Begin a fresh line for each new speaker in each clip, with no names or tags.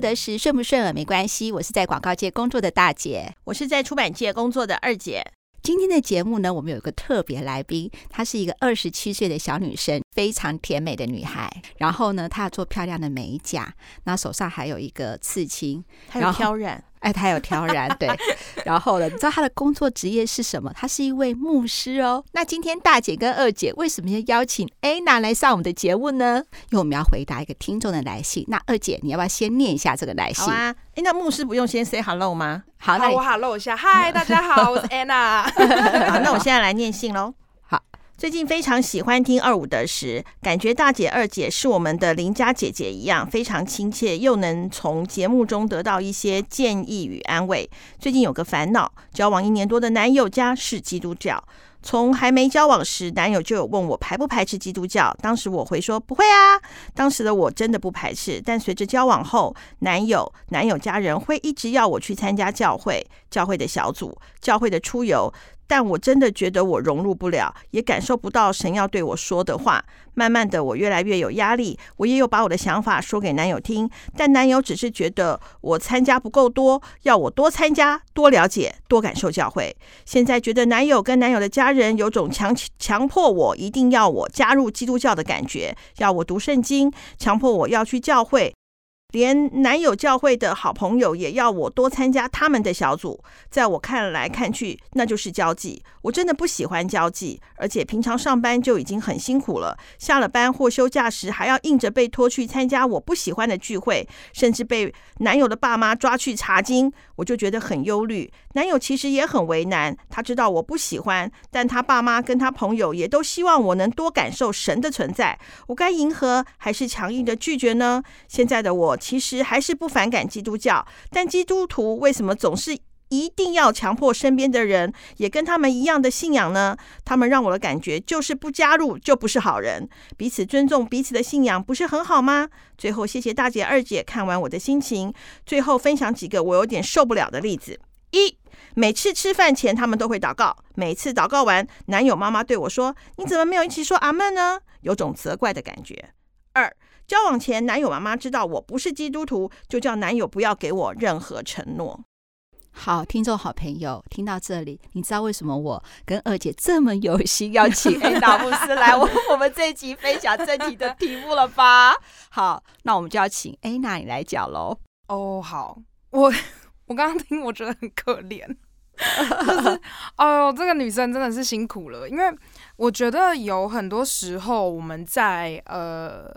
五得时，顺不顺耳没关系。我是在广告界工作的大姐，
我是在出版界工作的二姐。
今天的节目呢，我们有一个特别来宾，她是一个二十七岁的小女生，非常甜美的女孩。然后呢，她要做漂亮的美甲，那手上还有一个刺青，
还有挑染。
哎，他有挑染，对。然后呢，你知道他的工作职业是什么？他是一位牧师哦。那今天大姐跟二姐为什么要邀请 Anna 来上我们的节目呢？因为我们要回答一个听众的来信。那二姐，你要不要先念一下这个来信？
好啊。哎，那牧师不用先 say hello 吗？
好，那
我 hello 一下。嗨，大家好，我是 Anna。
好，那我现在来念信喽。最近非常喜欢听二五得十，感觉大姐二姐是我们的邻家姐姐一样，非常亲切，又能从节目中得到一些建议与安慰。最近有个烦恼，交往一年多的男友家是基督教，从还没交往时，男友就有问我排不排斥基督教，当时我回说不会啊，当时的我真的不排斥，但随着交往后，男友、男友家人会一直要我去参加教会、教会的小组、教会的出游。但我真的觉得我融入不了，也感受不到神要对我说的话。慢慢的，我越来越有压力。我也有把我的想法说给男友听，但男友只是觉得我参加不够多，要我多参加、多了解、多感受教会。现在觉得男友跟男友的家人有种强强迫我一定要我加入基督教的感觉，要我读圣经，强迫我要去教会。连男友教会的好朋友也要我多参加他们的小组，在我看来看去，那就是交际。我真的不喜欢交际，而且平常上班就已经很辛苦了，下了班或休假时还要硬着被拖去参加我不喜欢的聚会，甚至被男友的爸妈抓去查经，我就觉得很忧虑。男友其实也很为难，他知道我不喜欢，但他爸妈跟他朋友也都希望我能多感受神的存在。我该迎合还是强硬的拒绝呢？现在的我。其实还是不反感基督教，但基督徒为什么总是一定要强迫身边的人也跟他们一样的信仰呢？他们让我的感觉就是不加入就不是好人。彼此尊重彼此的信仰不是很好吗？最后，谢谢大姐二姐看完我的心情。最后分享几个我有点受不了的例子：一，每次吃饭前他们都会祷告，每次祷告完，男友妈妈对我说：“你怎么没有一起说阿门呢？”有种责怪的感觉。二。交往前，男友妈妈知道我不是基督徒，就叫男友不要给我任何承诺。
好，听众好朋友，听到这里，你知道为什么我跟二姐这么有心要请 Anna 牧师来我我们这一集分享这集的题目了吧？好，那我们就要请 Anna 你来讲喽。
哦，好，我我刚刚听，我觉得很可怜，就是，哦呦，这个女生真的是辛苦了，因为我觉得有很多时候我们在呃。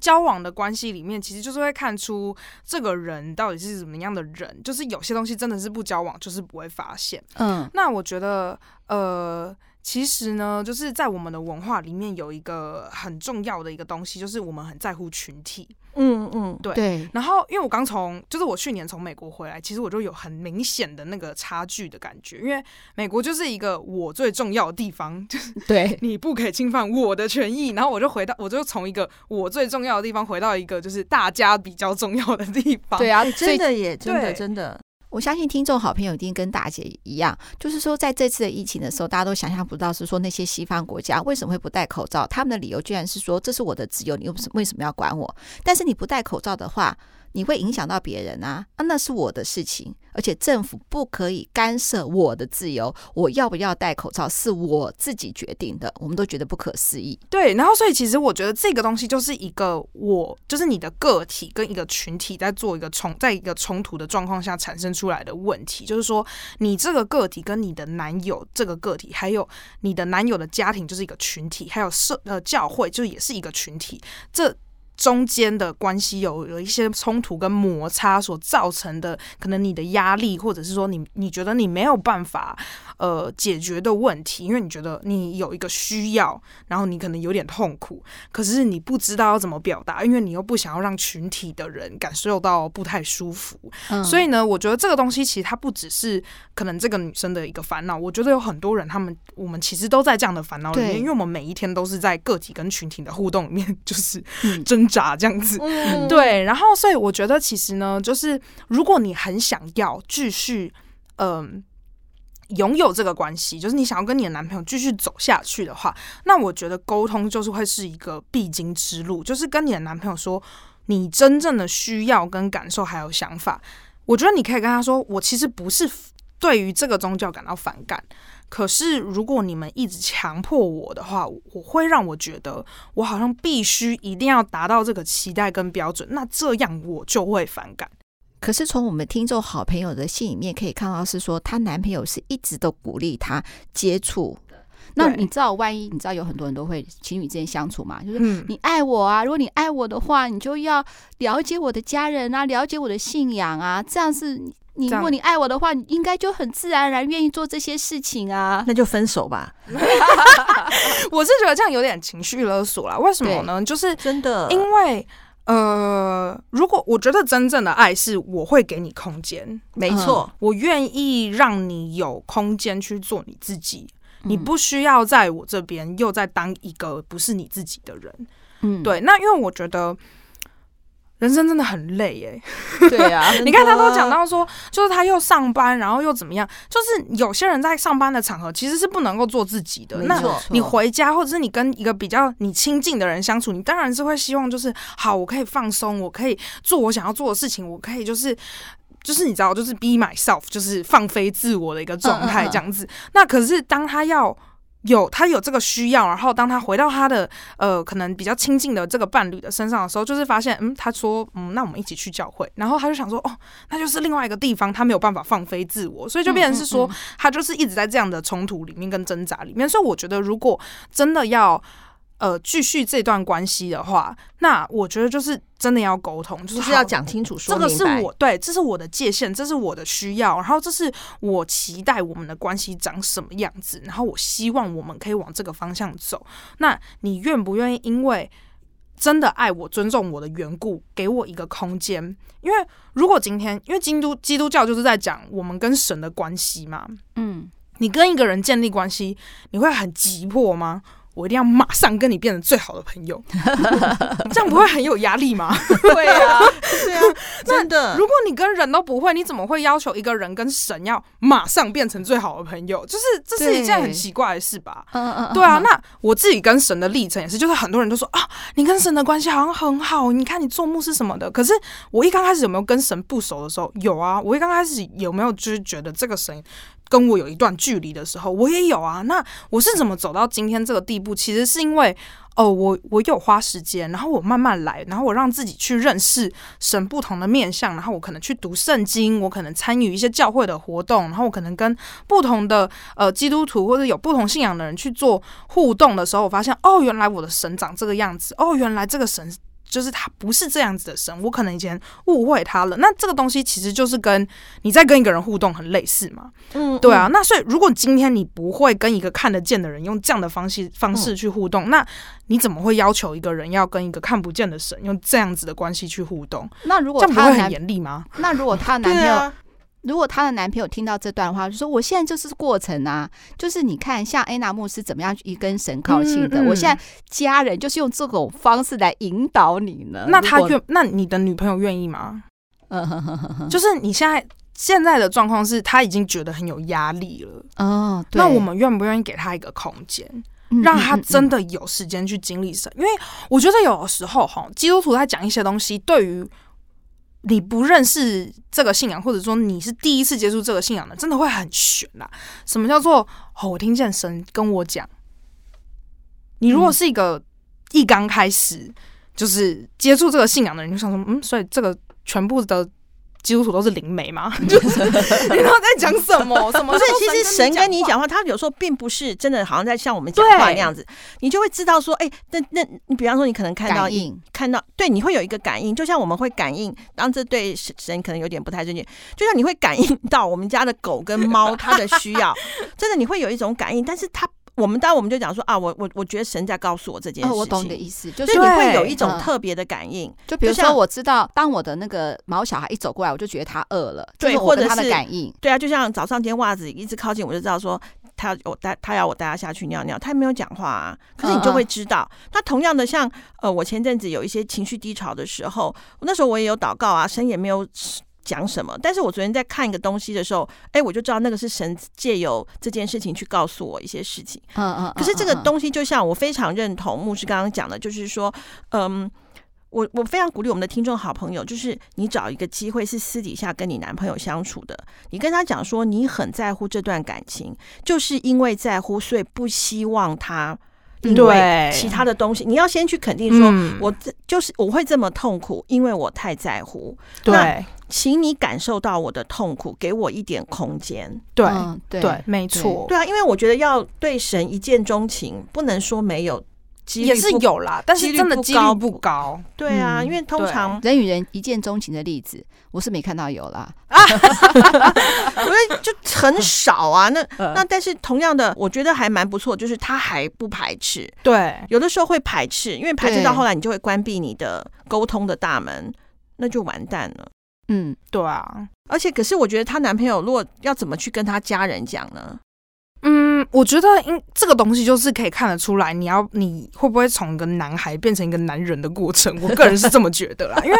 交往的关系里面，其实就是会看出这个人到底是怎么样的人。就是有些东西真的是不交往，就是不会发现。嗯，那我觉得，呃。其实呢，就是在我们的文化里面有一个很重要的一个东西，就是我们很在乎群体。
嗯嗯，
对
对。
然后，因为我刚从，就是我去年从美国回来，其实我就有很明显的那个差距的感觉，因为美国就是一个我最重要的地方，就是
对
你不可以侵犯我的权益。然后我就回到，我就从一个我最重要的地方回到一个就是大家比较重要的地方。
对啊，
真的也真的真的。
我相信听众好朋友一定跟大姐一样，就是说在这次的疫情的时候，大家都想象不到是说那些西方国家为什么会不戴口罩，他们的理由居然是说这是我的自由，你又不是为什么要管我？但是你不戴口罩的话，你会影响到别人啊，啊，那是我的事情，而且政府不可以干涉我的自由，我要不要戴口罩是我自己决定的，我们都觉得不可思议。
对，然后所以其实我觉得这个东西就是一个我，就是你的个体跟一个群体在做一个冲，在一个冲突的状况下产生出来的问题，就是说你这个个体跟你的男友这个个体，还有你的男友的家庭就是一个群体，还有社呃教会就也是一个群体，这。中间的关系有有一些冲突跟摩擦所造成的，可能你的压力，或者是说你你觉得你没有办法呃解决的问题，因为你觉得你有一个需要，然后你可能有点痛苦，可是你不知道要怎么表达，因为你又不想要让群体的人感受到不太舒服。嗯。所以呢，我觉得这个东西其实它不只是可能这个女生的一个烦恼，我觉得有很多人他们我们其实都在这样的烦恼里面，因为我们每一天都是在个体跟群体的互动里面，就是真。渣这样子，对，然后所以我觉得其实呢，就是如果你很想要继续，嗯、呃，拥有这个关系，就是你想要跟你的男朋友继续走下去的话，那我觉得沟通就是会是一个必经之路，就是跟你的男朋友说，你真正的需要跟感受还有想法，我觉得你可以跟他说，我其实不是对于这个宗教感到反感。可是，如果你们一直强迫我的话，我会让我觉得我好像必须一定要达到这个期待跟标准，那这样我就会反感。
可是从我们听众好朋友的信里面可以看到，是说她男朋友是一直都鼓励她接触。那你知道，万一你知道有很多人都会情侣之间相处嘛？就是你爱我啊，如果你爱我的话，你就要了解我的家人啊，了解我的信仰啊，这样是。你如果你爱我的话，你应该就很自然而然愿意做这些事情啊。
那就分手吧。
我是觉得这样有点情绪勒索啦。为什么呢？就是
真的，
因为呃，如果我觉得真正的爱是我会给你空间，
没错，
我愿意让你有空间去做你自己，你不需要在我这边又再当一个不是你自己的人。嗯，对。那因为我觉得。人生真的很累耶，
对啊，
你看他都讲到说，就是他又上班，然后又怎么样？就是有些人在上班的场合其实是不能够做自己的。那你回家，或者是你跟一个比较你亲近的人相处，你当然是会希望就是好，我可以放松，我可以做我想要做的事情，我可以就是就是你知道，就是 be myself，就是放飞自我的一个状态这样子。那可是当他要。有他有这个需要，然后当他回到他的呃可能比较亲近的这个伴侣的身上的时候，就是发现，嗯，他说，嗯，那我们一起去教会，然后他就想说，哦，那就是另外一个地方，他没有办法放飞自我，所以就变成是说，他就是一直在这样的冲突里面跟挣扎里面。所以我觉得，如果真的要。呃，继续这段关系的话，那我觉得就是真的要沟通，就是，
要讲清楚说明白。
这个是我对，这是我的界限，这是我的需要，然后这是我期待我们的关系长什么样子，然后我希望我们可以往这个方向走。那你愿不愿意因为真的爱我、尊重我的缘故，给我一个空间？因为如果今天，因为基督基督教就是在讲我们跟神的关系嘛，嗯，你跟一个人建立关系，你会很急迫吗？我一定要马上跟你变成最好的朋友，这样不会很有压力吗？
对啊，对啊，真的。
如果你跟人都不会，你怎么会要求一个人跟神要马上变成最好的朋友？就是这是一件很奇怪的事吧？嗯嗯，对啊。那我自己跟神的历程也是，就是很多人都说啊，你跟神的关系好像很好，你看你做牧师什么的。可是我一刚开始有没有跟神不熟的时候？有啊。我一刚开始有没有就是觉得这个神？跟我有一段距离的时候，我也有啊。那我是怎么走到今天这个地步？其实是因为，哦，我我有花时间，然后我慢慢来，然后我让自己去认识神不同的面相，然后我可能去读圣经，我可能参与一些教会的活动，然后我可能跟不同的呃基督徒或者有不同信仰的人去做互动的时候，我发现，哦，原来我的神长这个样子，哦，原来这个神。就是他不是这样子的神，我可能以前误会他了。那这个东西其实就是跟你在跟一个人互动很类似嘛。嗯，对啊。那所以如果今天你不会跟一个看得见的人用这样的方式方式去互动，那你怎么会要求一个人要跟一个看不见的神用这样子的关系去互动？
那如果
这样不会很严厉吗？
那如果他 男朋友？如果她的男朋友听到这段话，就说：“我现在就是过程啊，就是你看，像安娜牧师怎么样一根神靠近的，嗯嗯、我现在家人就是用这种方式来引导你呢。
那他愿，那你的女朋友愿意吗？嗯哼哼哼，就是你现在现在的状况是，他已经觉得很有压力了。哦，对，那我们愿不愿意给他一个空间，让他真的有时间去经历神？因为我觉得有的时候哈，基督徒在讲一些东西，对于。你不认识这个信仰，或者说你是第一次接触这个信仰的，真的会很悬呐。什么叫做哦？我听见神跟我讲。你如果是一个一刚开始就是接触这个信仰的人，就想说，嗯，所以这个全部的。基督徒都是灵媒吗？就是你知道在讲什么？什么？
不是，其实神跟你讲话，他有时候并不是真的，好像在像我们讲话那样子。你就会知道说，哎，那那你比方说，你可能看到一看到，对，你会有一个感应，就像我们会感应。当这对神可能有点不太正确，就像你会感应到我们家的狗跟猫它的需要，真的你会有一种感应，但是它。我们当然我们就讲说啊，我我我觉得神在告诉我这件事情。
哦，我懂你的意思，就是
你会有一种特别的感应。
就比如说，我知道当我的那个毛小孩一走过来，我就觉得他饿了，对，或者他的感应。
对啊，就像早上，这件袜子一直靠近，我就知道说他要我带他要我带他下去尿尿，他没有讲话啊，可是你就会知道。那同样的，像呃，我前阵子有一些情绪低潮的时候，那时候我也有祷告啊，神也没有。讲什么？但是我昨天在看一个东西的时候，哎，我就知道那个是神借由这件事情去告诉我一些事情。嗯嗯。可是这个东西就像我非常认同牧师刚刚讲的，就是说，嗯，我我非常鼓励我们的听众好朋友，就是你找一个机会是私底下跟你男朋友相处的，你跟他讲说你很在乎这段感情，就是因为在乎，所以不希望他因为其他的东西。你要先去肯定说，嗯、我这就是我会这么痛苦，因为我太在乎。
对，
请你感受到我的痛苦，给我一点空间。
对、嗯、对，对，没错。
对啊，因为我觉得要对神一见钟情，不能说没有。
也是有啦，但是真的几率不高。
对啊，因为通常
人与人一见钟情的例子，我是没看到有啦。
啊，我觉得就很少啊。那那但是同样的，我觉得还蛮不错，就是他还不排斥。
对，
有的时候会排斥，因为排斥到后来，你就会关闭你的沟通的大门，那就完蛋了。
嗯，对啊。
而且，可是我觉得她男朋友如果要怎么去跟她家人讲呢？
嗯，我觉得因这个东西就是可以看得出来，你要你会不会从一个男孩变成一个男人的过程。我个人是这么觉得啦，因为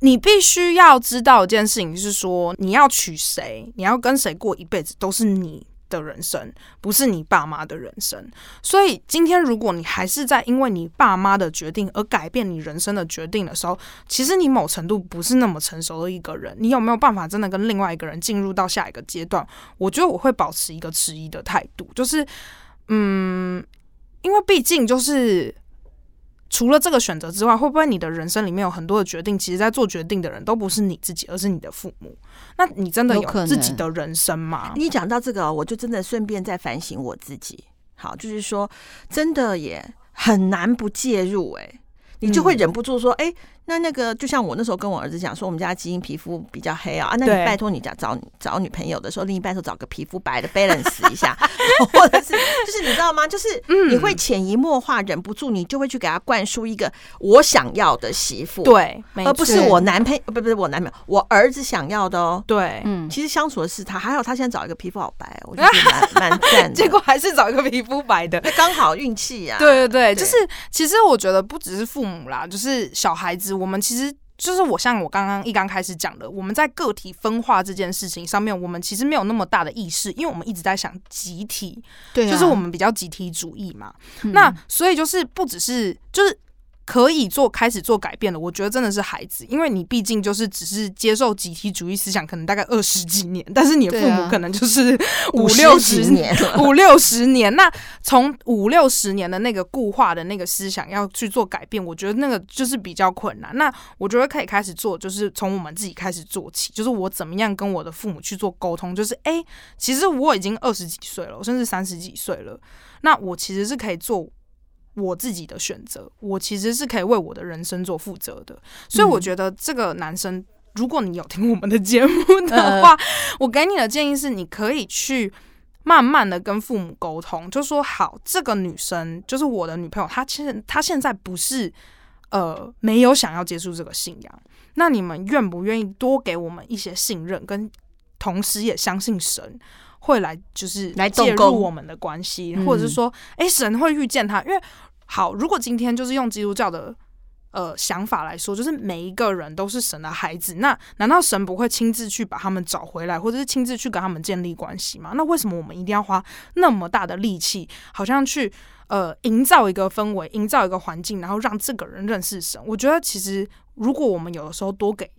你必须要知道一件事情，就是说你要娶谁，你要跟谁过一辈子，都是你的人生不是你爸妈的人生，所以今天如果你还是在因为你爸妈的决定而改变你人生的决定的时候，其实你某程度不是那么成熟的一个人。你有没有办法真的跟另外一个人进入到下一个阶段？我觉得我会保持一个迟疑的态度，就是嗯，因为毕竟就是。除了这个选择之外，会不会你的人生里面有很多的决定？其实，在做决定的人都不是你自己，而是你的父母。那你真的有自己的人生吗？
你讲到这个，我就真的顺便再反省我自己。好，就是说，真的也很难不介入，欸。哎，你就会忍不住说，哎，嗯。那那个就像我那时候跟我儿子讲说，我们家基因皮肤比较黑啊，啊，那你拜托你找找找女朋友的时候，另一半说找个皮肤白的 balance 一下，或者是就是你知道吗？就是你会潜移默化，忍不住你就会去给他灌输一个我想要的媳妇，
对，
而不是我男朋友，不不是我男朋友，我儿子想要的哦。
对，
嗯，其实相处的是他，还好他现在找一个皮肤好白，我觉得蛮蛮 赞的。
结果还是找一个皮肤白的，
刚好运气呀。
对对对，就是其实我觉得不只是父母啦，就是小孩子。我们其实就是我像我刚刚一刚开始讲的，我们在个体分化这件事情上面，我们其实没有那么大的意识，因为我们一直在想集体，对，就是我们比较集体主义嘛。那所以就是不只是就是。可以做开始做改变的，我觉得真的是孩子，因为你毕竟就是只是接受集体主义思想，可能大概二十几年，但是你的父母可能就是五六十年，五六十年。那从 五六十年的那个固化的那个思想要去做改变，我觉得那个就是比较困难。那我觉得可以开始做，就是从我们自己开始做起，就是我怎么样跟我的父母去做沟通，就是哎、欸，其实我已经二十几岁了，我甚至三十几岁了，那我其实是可以做。我自己的选择，我其实是可以为我的人生做负责的，所以我觉得这个男生，如果你有听我们的节目的话，我给你的建议是，你可以去慢慢的跟父母沟通，就说好，这个女生就是我的女朋友，她其实她现在不是呃没有想要接触这个信仰，那你们愿不愿意多给我们一些信任，跟同时也相信神？会来就是来介入我们的关系，或者是说，哎、欸，神会遇见他。因为好，如果今天就是用基督教的呃想法来说，就是每一个人都是神的孩子，那难道神不会亲自去把他们找回来，或者是亲自去跟他们建立关系吗？那为什么我们一定要花那么大的力气，好像去呃营造一个氛围，营造一个环境，然后让这个人认识神？我觉得其实如果我们有的时候多给。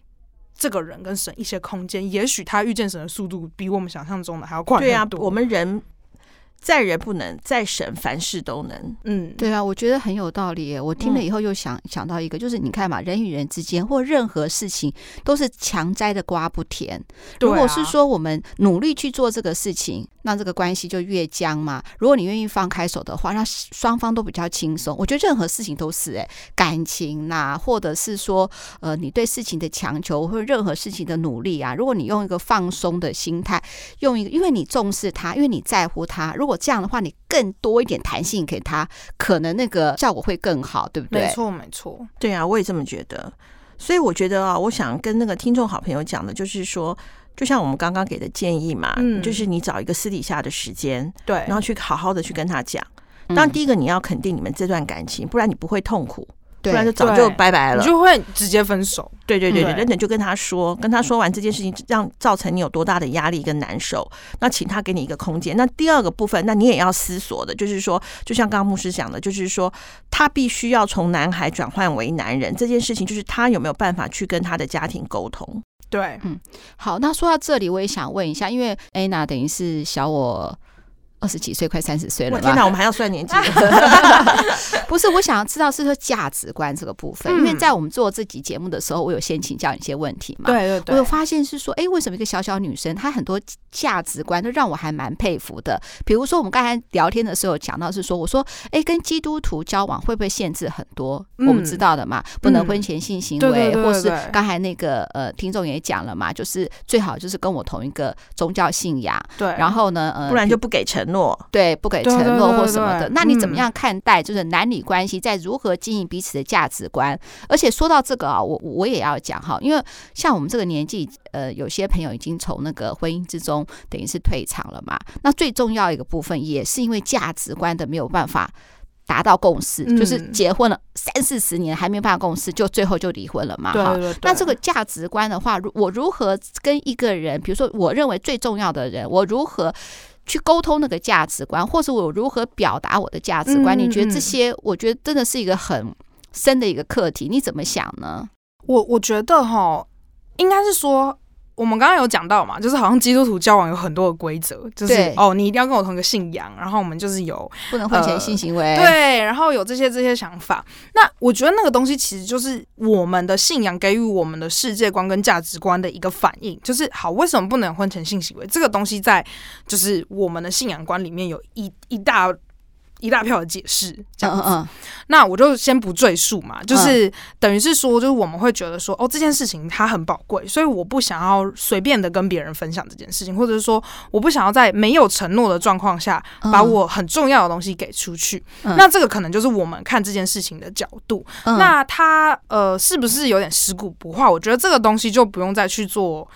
这个人跟神一些空间，也许他遇见神的速度比我们想象中的还要快。对啊，
我们人。在人不能，在神凡事都能。
嗯，对啊，我觉得很有道理。我听了以后又想、嗯、想到一个，就是你看嘛，人与人之间或任何事情都是强摘的瓜不甜。如果是说我们努力去做这个事情，那这个关系就越僵嘛。如果你愿意放开手的话，那双方都比较轻松。我觉得任何事情都是哎，感情呐、啊，或者是说呃，你对事情的强求或者任何事情的努力啊，如果你用一个放松的心态，用一个因为你重视他，因为你在乎他，如果这样的话，你更多一点弹性给他，可能那个效果会更好，对不对？
没错，没错。
对啊，我也这么觉得。所以我觉得啊，我想跟那个听众好朋友讲的，就是说，就像我们刚刚给的建议嘛，嗯，就是你找一个私底下的时间，对，然后去好好的去跟他讲。当然，第一个你要肯定你们这段感情，不然你不会痛苦。不然就早就拜拜了，
你就会直接分手。
对对对对，等等就跟他说，跟他说完这件事情，让造成你有多大的压力跟难受，那请他给你一个空间。那第二个部分，那你也要思索的，就是说，就像刚刚牧师讲的，就是说，他必须要从男孩转换为男人这件事情，就是他有没有办法去跟他的家庭沟通？
对，
嗯，好，那说到这里，我也想问一下，因为 Anna 等于是小我。二十几岁，快三十岁了。
天哪，我们还要算年纪？
不是，我想要知道是说价值观这个部分，因为在我们做这集节目的时候，我有先请教你一些问题嘛。
对对对。
我有发现是说，哎，为什么一个小小女生，她很多价值观都让我还蛮佩服的？比如说，我们刚才聊天的时候讲到是说，我说，哎，跟基督徒交往会不会限制很多？我们知道的嘛，不能婚前性行为，或是刚才那个呃，听众也讲了嘛，就是最好就是跟我同一个宗教信仰。
对。
然后呢，呃，
不然就不给承诺，
对，不给承诺或什么的，那你怎么样看待？就是男女关系在如何经营彼此的价值观？而且说到这个啊，我我也要讲哈，因为像我们这个年纪，呃，有些朋友已经从那个婚姻之中等于是退场了嘛。那最重要一个部分，也是因为价值观的没有办法达到共识，就是结婚了三四十年还没有办法共识，就最后就离婚了嘛。哈，那这个价值观的话，我如何跟一个人，比如说我认为最重要的人，我如何？去沟通那个价值观，或是我如何表达我的价值观？你觉得这些，我觉得真的是一个很深的一个课题。你怎么想呢？
我我觉得哈，应该是说。我们刚刚有讲到嘛，就是好像基督徒交往有很多的规则，就是哦，你一定要跟我同一个信仰，然后我们就是有
不能婚前性行为，
呃，对，然后有这些这些想法。那我觉得那个东西其实就是我们的信仰给予我们的世界观跟价值观的一个反应，就是好，为什么不能婚前性行为？这个东西在就是我们的信仰观里面有一一大。一大票的解释，这样子，嗯嗯，那我就先不赘述嘛。就是等于是说，就是我们会觉得说，哦，这件事情它很宝贵，所以我不想要随便的跟别人分享这件事情，或者是说，我不想要在没有承诺的状况下，把我很重要的东西给出去。嗯、那这个可能就是我们看这件事情的角度。嗯、那他呃，是不是有点食古不化？我觉得这个东西就不用再去做。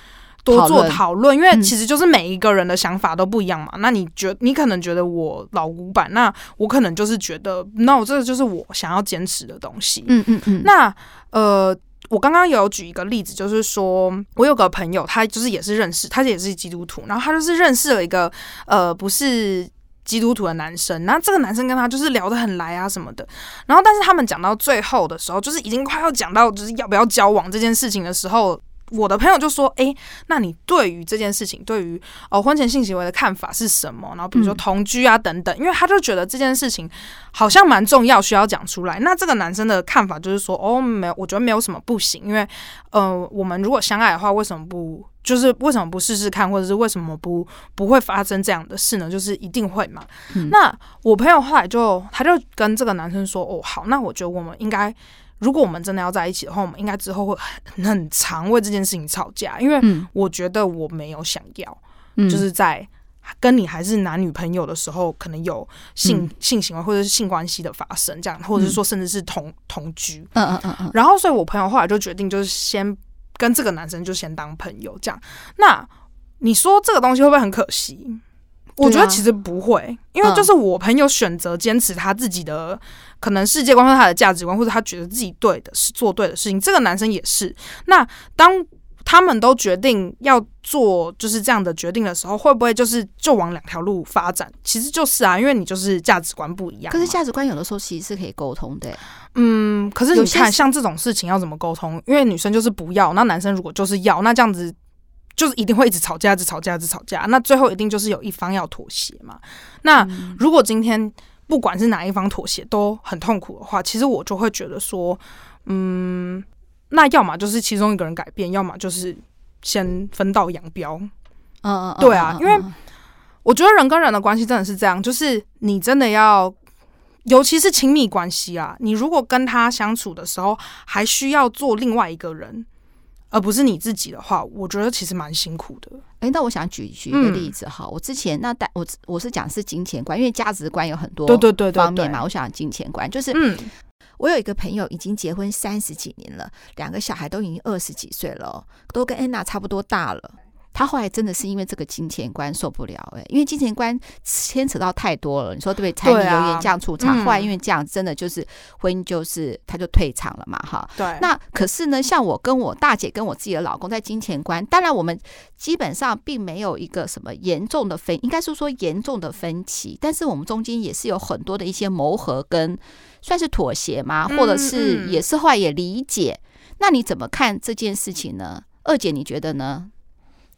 多做讨论，因为其实就是每一个人的想法都不一样嘛。嗯、那你觉你可能觉得我老古板，那我可能就是觉得，no，这个就是我想要坚持的东西。嗯嗯嗯。那呃，我刚刚有举一个例子，就是说我有个朋友，他就是也是认识，他也是基督徒，然后他就是认识了一个呃不是基督徒的男生，那这个男生跟他就是聊得很来啊什么的。然后但是他们讲到最后的时候，就是已经快要讲到就是要不要交往这件事情的时候。我的朋友就说：“哎、欸，那你对于这件事情，对于哦婚前性行为的看法是什么？然后比如说同居啊等等，因为他就觉得这件事情好像蛮重要，需要讲出来。那这个男生的看法就是说：哦，没有，我觉得没有什么不行，因为呃，我们如果相爱的话，为什么不就是为什么不试试看，或者是为什么不不会发生这样的事呢？就是一定会嘛。嗯、那我朋友后来就他就跟这个男生说：哦，好，那我觉得我们应该。”如果我们真的要在一起的话，我们应该之后会很很常为这件事情吵架，因为我觉得我没有想要，嗯、就是在跟你还是男女朋友的时候，可能有性、嗯、性行为或者是性关系的发生，这样，或者是说甚至是同同居，嗯嗯嗯嗯。然后，所以我朋友后来就决定，就是先跟这个男生就先当朋友，这样。那你说这个东西会不会很可惜？我觉得其实不会，因为就是我朋友选择坚持他自己的可能世界观和他的价值观，或者他觉得自己对的是做对的事情。这个男生也是。那当他们都决定要做就是这样的决定的时候，会不会就是就往两条路发展？其实就是啊，因为你就是价值观不一样。
可是价值观有的时候其实是可以沟通的。
嗯，可是你看像这种事情要怎么沟通？因为女生就是不要，那男生如果就是要，那这样子。就是一定会一直吵架，一直吵架，一直吵架。那最后一定就是有一方要妥协嘛。那如果今天不管是哪一方妥协都很痛苦的话，其实我就会觉得说，嗯，那要么就是其中一个人改变，要么就是先分道扬镳。嗯嗯，对啊，因为我觉得人跟人的关系真的是这样，就是你真的要，尤其是亲密关系啊，你如果跟他相处的时候还需要做另外一个人。而不是你自己的话，我觉得其实蛮辛苦的。
哎、欸，那我想举举一个例子哈，嗯、我之前那带我我是讲是金钱观，因为价值观有很多对对对方面嘛。我想金钱观就是，嗯，我有一个朋友已经结婚三十几年了，两个小孩都已经二十几岁了，都跟安娜差不多大了。他后来真的是因为这个金钱观受不了哎、欸，因为金钱观牵扯到太多了。你说对不对？柴米油盐酱醋茶，后来因为这样，真的就是婚姻就是他就退场了嘛，哈。
对。
那可是呢，像我跟我大姐跟我自己的老公在金钱观，当然我们基本上并没有一个什么严重的分，应该是说严重的分歧，但是我们中间也是有很多的一些磨合跟算是妥协嘛，或者是也是后来也理解。那你怎么看这件事情呢？二姐，你觉得呢？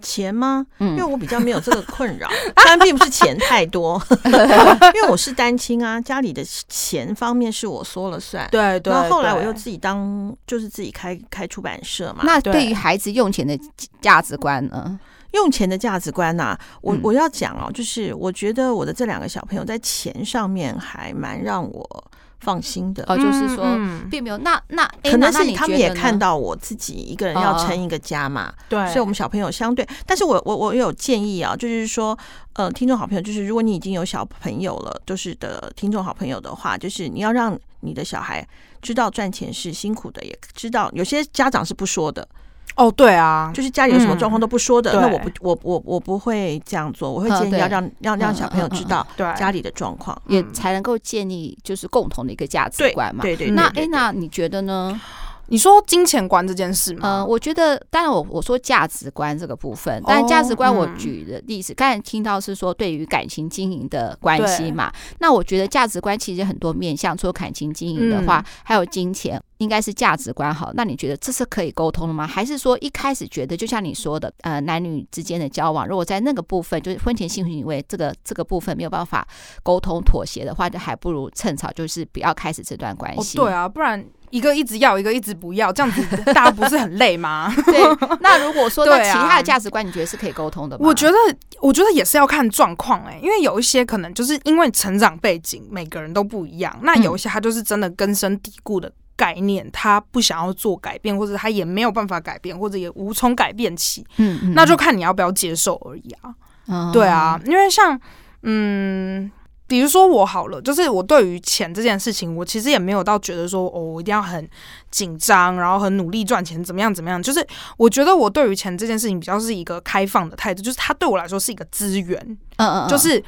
钱吗？因为我比较没有这个困扰，当然并不是钱太多，因为我是单亲啊，家里的钱方面是我说了算。
对对。
然后后来我又自己当，就是自己开开出版社嘛。
那对于孩子用钱的价值观呢？
用钱的价值观呐、啊，我我要讲哦，就是我觉得我的这两个小朋友在钱上面还蛮让我。放心的
哦，就是说并没有。那那
可能是他们也看到我自己一个人要撑一个家嘛，对，所以我们小朋友相对。但是我我我有建议啊，就是说，呃，听众好朋友，就是如果你已经有小朋友了，就是的听众好朋友的话，就是你要让你的小孩知道赚钱是辛苦的，也知道有些家长是不说的。
哦，对啊，
就是家里有什么状况都不说的，嗯、那我不，我我我不会这样做，我会建议要让、嗯、让让小朋友知道家里的状况，
也才能够建立就是共同的一个价值观嘛。
对对，
那哎，那你觉得呢？
你说金钱观这件事吗？
嗯，我觉得，当然我我说价值观这个部分，但价值观我举的例子，刚才听到是说对于感情经营的关系嘛。那我觉得价值观其实很多面向，除了感情经营的话，还有金钱，应该是价值观好。那你觉得这是可以沟通的吗？还是说一开始觉得就像你说的，呃，男女之间的交往，如果在那个部分就是婚前性行为这个这个部分没有办法沟通妥协的话，就还不如趁早就是不要开始这段关系。
对啊，不然。一个一直要，一个一直不要，这样子 大家不是很累吗？
对。那如果说 那其他的价值观，你觉得是可以沟通的吗？
我觉得，我觉得也是要看状况哎，因为有一些可能就是因为成长背景每个人都不一样，那有一些他就是真的根深蒂固的概念，他不想要做改变，或者他也没有办法改变，或者也无从改变起。嗯，那就看你要不要接受而已啊。嗯，对啊，因为像嗯。比如说我好了，就是我对于钱这件事情，我其实也没有到觉得说哦，我一定要很紧张，然后很努力赚钱，怎么样怎么样。就是我觉得我对于钱这件事情比较是一个开放的态度，就是它对我来说是一个资源，嗯嗯，就是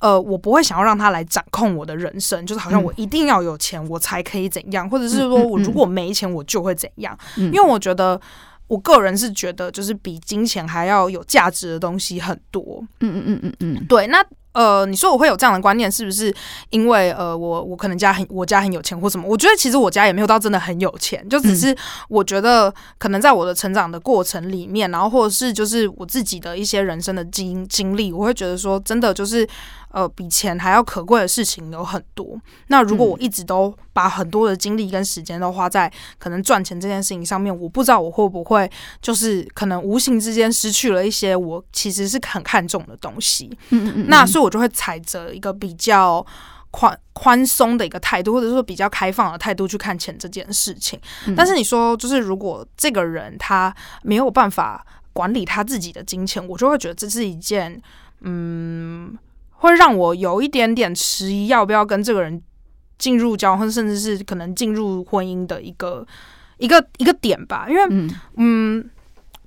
呃，我不会想要让它来掌控我的人生，就是好像我一定要有钱我才可以怎样，或者是说我如果没钱我就会怎样，因为我觉得我个人是觉得就是比金钱还要有价值的东西很多，嗯嗯嗯嗯嗯，对，那。呃，你说我会有这样的观念，是不是因为呃，我我可能家很我家很有钱或什么？我觉得其实我家也没有到真的很有钱，就只是我觉得可能在我的成长的过程里面，然后或者是就是我自己的一些人生的经经历，我会觉得说真的就是。呃，比钱还要可贵的事情有很多。那如果我一直都把很多的精力跟时间都花在可能赚钱这件事情上面，我不知道我会不会就是可能无形之间失去了一些我其实是很看重的东西。嗯嗯嗯。那所以我就会踩着一个比较宽宽松的一个态度，或者说比较开放的态度去看钱这件事情。但是你说，就是如果这个人他没有办法管理他自己的金钱，我就会觉得这是一件嗯。会让我有一点点迟疑，要不要跟这个人进入交往，甚至是可能进入婚姻的一个一个一个点吧。因为，嗯，嗯，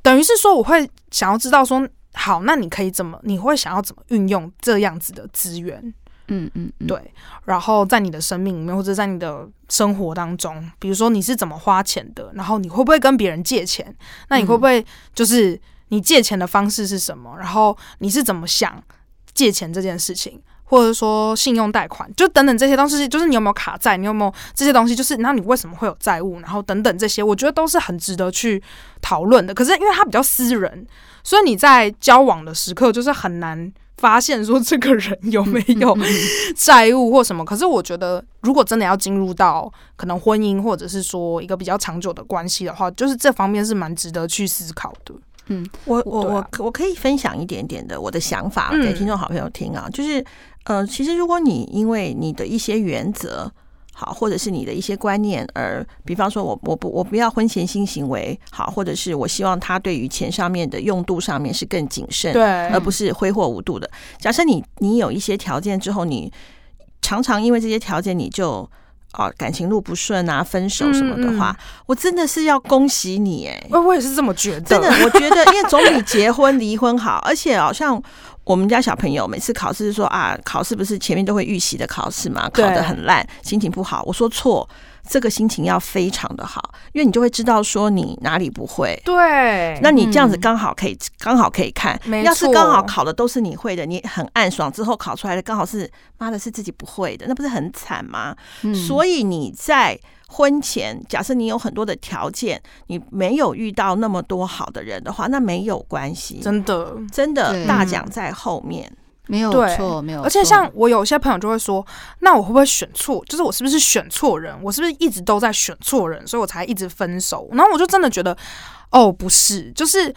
等于是说，我会想要知道说，好，那你可以怎么，你会想要怎么运用这样子的资源？嗯嗯，嗯，对。然后在你的生命里面，或者在你的生活当中，比如说你是怎么花钱的，然后你会不会跟别人借钱？那你会不会就是你借钱的方式是什么？然后你是怎么想？借钱这件事情，或者说信用贷款，就等等这些东西，就是你有没有卡债，你有没有这些东西，就是那你为什么会有债务，然后等等这些，我觉得都是很值得去讨论的。可是因为它比较私人，所以你在交往的时刻就是很难发现说这个人有没有 债务或什么。可是我觉得，如果真的要进入到可能婚姻，或者是说一个比较长久的关系的话，就是这方面是蛮值得去思考的。
嗯，我我我我可以分享一点点的我的想法给听众好朋友听啊，就是呃，其实如果你因为你的一些原则好，或者是你的一些观念而，比方说我我不我不要婚前性行为好，或者是我希望他对于钱上面的用度上面是更谨慎，对，而不是挥霍无度的。假设你你有一些条件之后，你常常因为这些条件你就哦感情路不顺啊，分手什么的话，我真的是要恭喜你哎！
我我也是这么觉得，
真的，我觉得因为总比结婚离婚好，而且好像我们家小朋友每次考试是说啊，考试不是前面都会预习的考试嘛，考得很烂，心情不好。我说错。这个心情要非常的好，因为你就会知道说你哪里不会。
对，
那你这样子刚好可以、嗯、刚好可以看。要是刚好考的都是你会的，你很暗爽，之后考出来的刚好是妈的是自己不会的，那不是很惨吗？嗯、所以你在婚前，假设你有很多的条件，你没有遇到那么多好的人的话，那没有关系。
真的，
真的大奖在后面。嗯
没有错，没有错。
而且像我有些朋友就会说，那我会不会选错？就是我是不是选错人？我是不是一直都在选错人，所以我才一直分手？然后我就真的觉得，哦，不是，就是。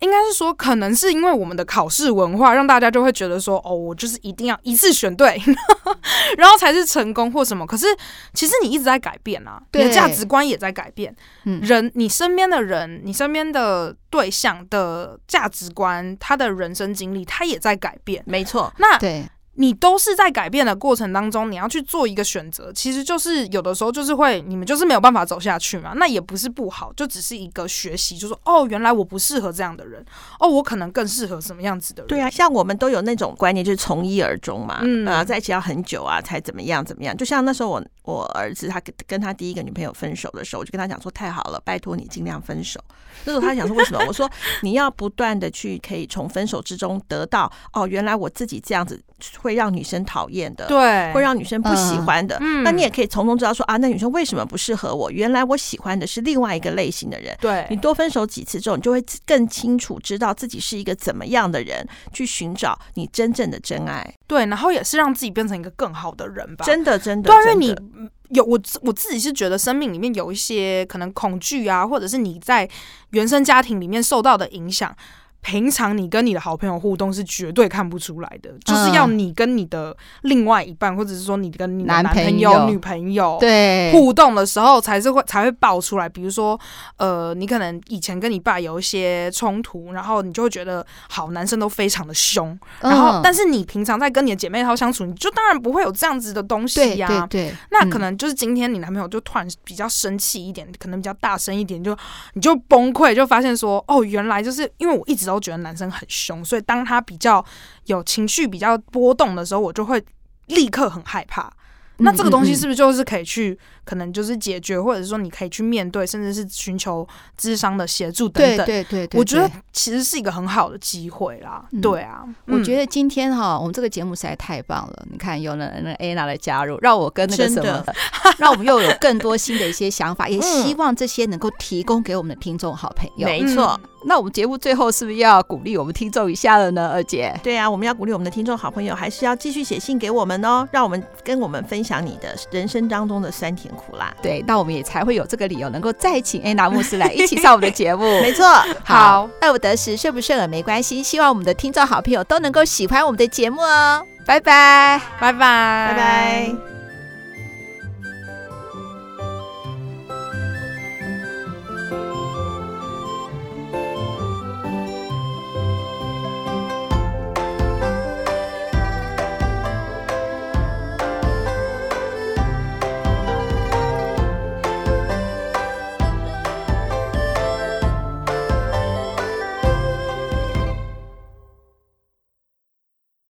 应该是说，可能是因为我们的考试文化，让大家就会觉得说，哦，我就是一定要一次选对，然后才是成功或什么。可是其实你一直在改变啊，你的价值观也在改变。嗯，人，你身边的人，你身边的对象的价值观，他的人生经历，他也在改变。
没错，
那
对。
你都是在改变的过程当中，你要去做一个选择，其实就是有的时候就是会，你们就是没有办法走下去嘛。那也不是不好，就只是一个学习，就是说哦，原来我不适合这样的人，哦，我可能更适合什么样子的人。
对啊，像我们都有那种观念，就是从一而终嘛，嗯啊，在一起要很久啊，才怎么样怎么样。就像那时候我我儿子他跟跟他第一个女朋友分手的时候，我就跟他讲说，太好了，拜托你尽量分手。那时候他想说为什么？我说你要不断的去可以从分手之中得到哦，原来我自己这样子。会让女生讨厌的，
对，
会让女生不喜欢的。嗯，那你也可以从中知道说啊，那女生为什么不适合我？原来我喜欢的是另外一个类型的人。
对，
你多分手几次之后，你就会更清楚知道自己是一个怎么样的人，去寻找你真正的真爱。
对，然后也是让自己变成一个更好的人吧。
真的，真的，
对，因为你有我，我自己是觉得生命里面有一些可能恐惧啊，或者是你在原生家庭里面受到的影响。平常你跟你的好朋友互动是绝对看不出来的，嗯、就是要你跟你的另外一半，或者是说你跟你的男朋友、女朋友对互动的时候，才是会才会爆出来。比如说，呃，你可能以前跟你爸有一些冲突，然后你就会觉得好男生都非常的凶，然后、嗯、但是你平常在跟你的姐妹淘相处，你就当然不会有这样子的东西呀、啊。
对，对，对，
那可能就是今天你男朋友就突然比较生气一点，可能比较大声一点，就你就崩溃，就发现说哦，原来就是因为我一直都。都觉得男生很凶，所以当他比较有情绪、比较波动的时候，我就会立刻很害怕。那这个东西是不是就是可以去，可能就是解决，或者是说你可以去面对，甚至是寻求智商的协助等等。
对对对，
我觉得其实是一个很好的机会啦。对啊，
我觉得今天哈，我们这个节目实在太棒了。你看，有了那 Anna 的加入，让我跟那个什么，让我们又有更多新的一些想法，也希望这些能够提供给我们的听众好朋友。
没错。
那我们节目最后是不是要鼓励我们听众一下了呢？二姐，
对啊，我们要鼓励我们的听众好朋友，还是要继续写信给我们哦，让我们跟我们分享你的人生当中的酸甜苦啦。
对，那我们也才会有这个理由，能够再请安娜 牧师来一起上我们的节目。
没错，
好，爱不得时，顺不顺耳没关系，希望我们的听众好朋友都能够喜欢我们的节目哦。拜拜，
拜拜，拜拜。